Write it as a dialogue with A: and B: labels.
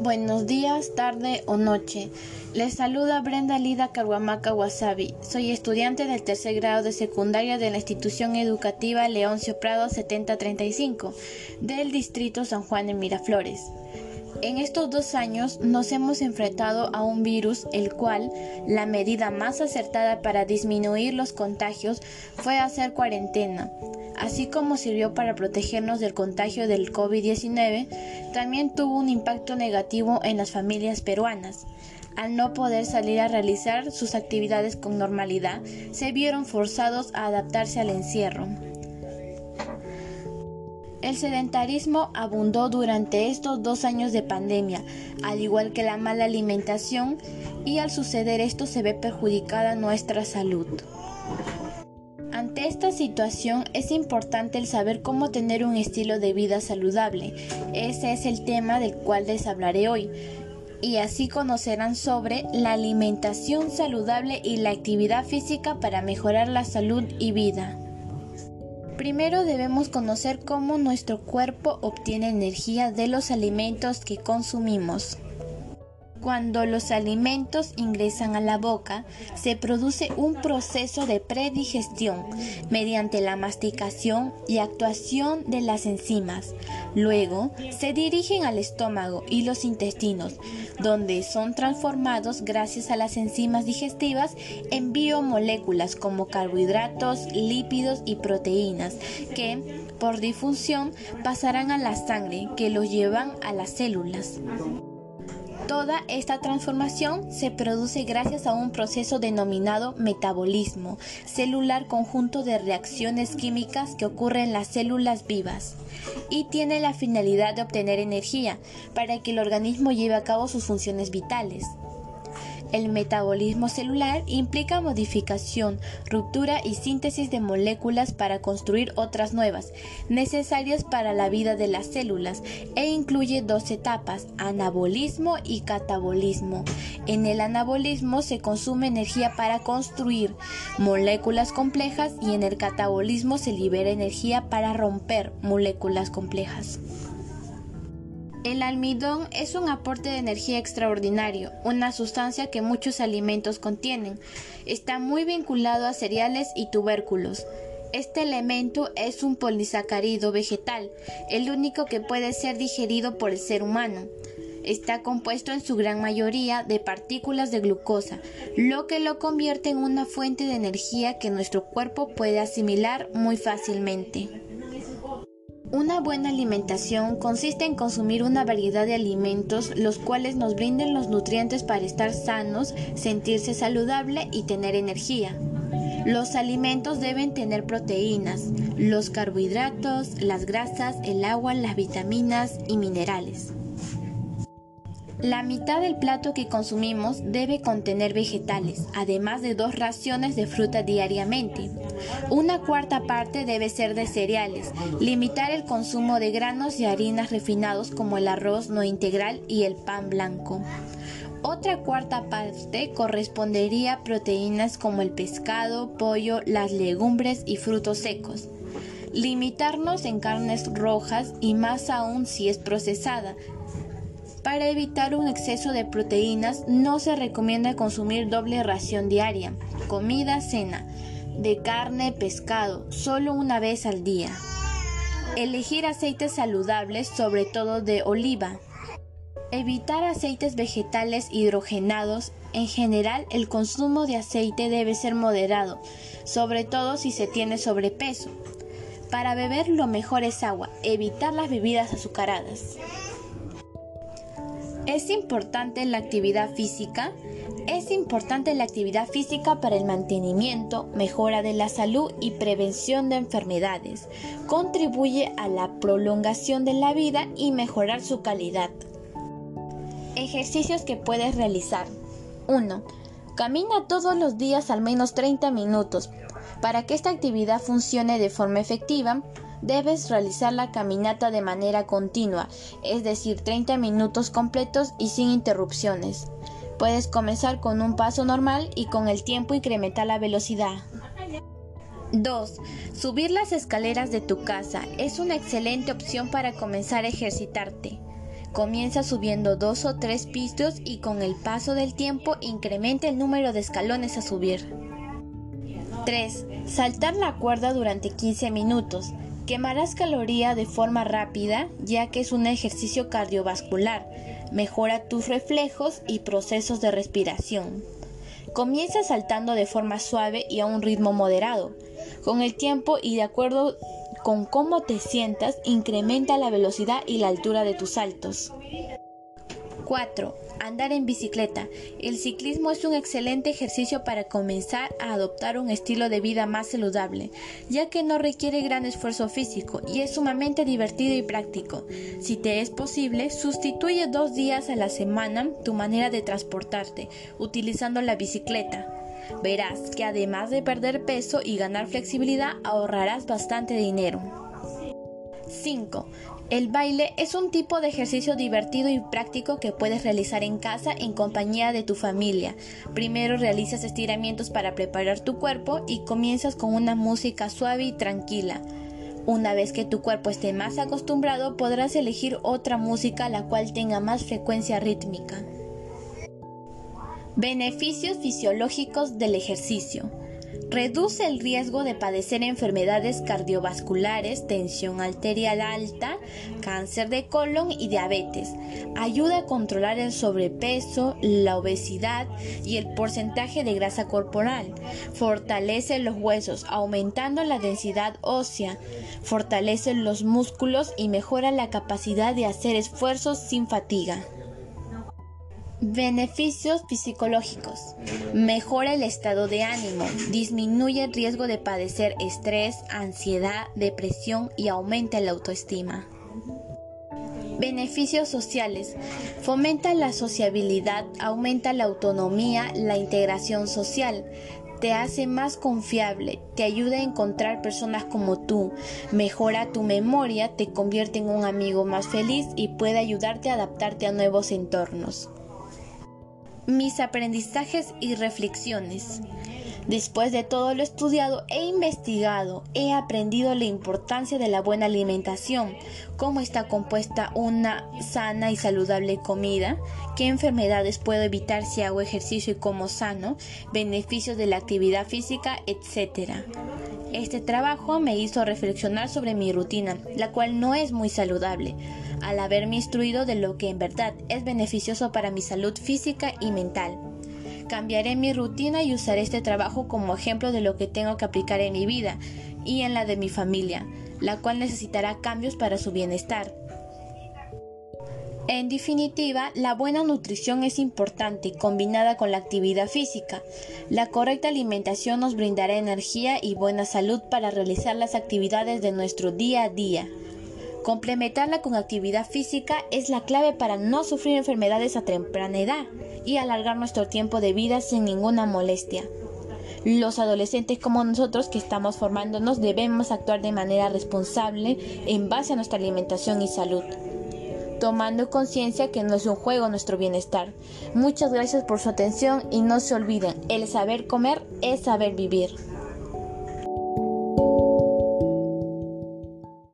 A: Buenos días, tarde o noche. Les saluda Brenda Lida Caguamaca Wasabi. Soy estudiante del tercer grado de secundaria de la institución educativa Leoncio Prado 7035 del distrito San Juan de Miraflores. En estos dos años nos hemos enfrentado a un virus el cual la medida más acertada para disminuir los contagios fue hacer cuarentena así como sirvió para protegernos del contagio del COVID-19, también tuvo un impacto negativo en las familias peruanas. Al no poder salir a realizar sus actividades con normalidad, se vieron forzados a adaptarse al encierro. El sedentarismo abundó durante estos dos años de pandemia, al igual que la mala alimentación, y al suceder esto se ve perjudicada nuestra salud. Ante esta situación es importante el saber cómo tener un estilo de vida saludable. Ese es el tema del cual les hablaré hoy. Y así conocerán sobre la alimentación saludable y la actividad física para mejorar la salud y vida. Primero debemos conocer cómo nuestro cuerpo obtiene energía de los alimentos que consumimos. Cuando los alimentos ingresan a la boca, se produce un proceso de predigestión mediante la masticación y actuación de las enzimas. Luego, se dirigen al estómago y los intestinos, donde son transformados gracias a las enzimas digestivas en biomoléculas como carbohidratos, lípidos y proteínas, que por difusión pasarán a la sangre que los llevan a las células. Toda esta transformación se produce gracias a un proceso denominado metabolismo celular conjunto de reacciones químicas que ocurren en las células vivas y tiene la finalidad de obtener energía para que el organismo lleve a cabo sus funciones vitales. El metabolismo celular implica modificación, ruptura y síntesis de moléculas para construir otras nuevas, necesarias para la vida de las células, e incluye dos etapas, anabolismo y catabolismo. En el anabolismo se consume energía para construir moléculas complejas y en el catabolismo se libera energía para romper moléculas complejas. El almidón es un aporte de energía extraordinario, una sustancia que muchos alimentos contienen. Está muy vinculado a cereales y tubérculos. Este elemento es un polisacárido vegetal, el único que puede ser digerido por el ser humano. Está compuesto en su gran mayoría de partículas de glucosa, lo que lo convierte en una fuente de energía que nuestro cuerpo puede asimilar muy fácilmente. Una buena alimentación consiste en consumir una variedad de alimentos los cuales nos brinden los nutrientes para estar sanos, sentirse saludable y tener energía. Los alimentos deben tener proteínas, los carbohidratos, las grasas, el agua, las vitaminas y minerales. La mitad del plato que consumimos debe contener vegetales, además de dos raciones de fruta diariamente. Una cuarta parte debe ser de cereales, limitar el consumo de granos y harinas refinados como el arroz no integral y el pan blanco. Otra cuarta parte correspondería a proteínas como el pescado, pollo, las legumbres y frutos secos. Limitarnos en carnes rojas y más aún si es procesada, para evitar un exceso de proteínas no se recomienda consumir doble ración diaria, comida, cena, de carne, pescado, solo una vez al día. Elegir aceites saludables, sobre todo de oliva. Evitar aceites vegetales hidrogenados. En general, el consumo de aceite debe ser moderado, sobre todo si se tiene sobrepeso. Para beber lo mejor es agua, evitar las bebidas azucaradas. ¿Es importante la actividad física? Es importante la actividad física para el mantenimiento, mejora de la salud y prevención de enfermedades. Contribuye a la prolongación de la vida y mejorar su calidad. Ejercicios que puedes realizar. 1. Camina todos los días al menos 30 minutos. Para que esta actividad funcione de forma efectiva, debes realizar la caminata de manera continua, es decir, 30 minutos completos y sin interrupciones. Puedes comenzar con un paso normal y con el tiempo incrementar la velocidad. 2. Subir las escaleras de tu casa es una excelente opción para comenzar a ejercitarte. Comienza subiendo dos o tres pisos y con el paso del tiempo incrementa el número de escalones a subir. 3. Saltar la cuerda durante 15 minutos. Quemarás caloría de forma rápida ya que es un ejercicio cardiovascular. Mejora tus reflejos y procesos de respiración. Comienza saltando de forma suave y a un ritmo moderado. Con el tiempo y de acuerdo con cómo te sientas, incrementa la velocidad y la altura de tus saltos. 4. Andar en bicicleta. El ciclismo es un excelente ejercicio para comenzar a adoptar un estilo de vida más saludable, ya que no requiere gran esfuerzo físico y es sumamente divertido y práctico. Si te es posible, sustituye dos días a la semana tu manera de transportarte utilizando la bicicleta. Verás que además de perder peso y ganar flexibilidad, ahorrarás bastante dinero. 5. El baile es un tipo de ejercicio divertido y práctico que puedes realizar en casa en compañía de tu familia. Primero realizas estiramientos para preparar tu cuerpo y comienzas con una música suave y tranquila. Una vez que tu cuerpo esté más acostumbrado, podrás elegir otra música la cual tenga más frecuencia rítmica. Beneficios fisiológicos del ejercicio. Reduce el riesgo de padecer enfermedades cardiovasculares, tensión arterial alta, cáncer de colon y diabetes. Ayuda a controlar el sobrepeso, la obesidad y el porcentaje de grasa corporal. Fortalece los huesos, aumentando la densidad ósea. Fortalece los músculos y mejora la capacidad de hacer esfuerzos sin fatiga. Beneficios psicológicos. Mejora el estado de ánimo, disminuye el riesgo de padecer estrés, ansiedad, depresión y aumenta la autoestima. Beneficios sociales. Fomenta la sociabilidad, aumenta la autonomía, la integración social, te hace más confiable, te ayuda a encontrar personas como tú, mejora tu memoria, te convierte en un amigo más feliz y puede ayudarte a adaptarte a nuevos entornos. Mis aprendizajes y reflexiones. Después de todo lo estudiado e investigado, he aprendido la importancia de la buena alimentación, cómo está compuesta una sana y saludable comida, qué enfermedades puedo evitar si hago ejercicio y como sano, beneficios de la actividad física, etc. Este trabajo me hizo reflexionar sobre mi rutina, la cual no es muy saludable, al haberme instruido de lo que en verdad es beneficioso para mi salud física y mental. Cambiaré mi rutina y usaré este trabajo como ejemplo de lo que tengo que aplicar en mi vida y en la de mi familia, la cual necesitará cambios para su bienestar. En definitiva, la buena nutrición es importante combinada con la actividad física. La correcta alimentación nos brindará energía y buena salud para realizar las actividades de nuestro día a día. Complementarla con actividad física es la clave para no sufrir enfermedades a temprana edad y alargar nuestro tiempo de vida sin ninguna molestia. Los adolescentes como nosotros que estamos formándonos debemos actuar de manera responsable en base a nuestra alimentación y salud tomando conciencia que no es un juego nuestro bienestar. Muchas gracias por su atención y no se olviden, el saber comer es saber vivir.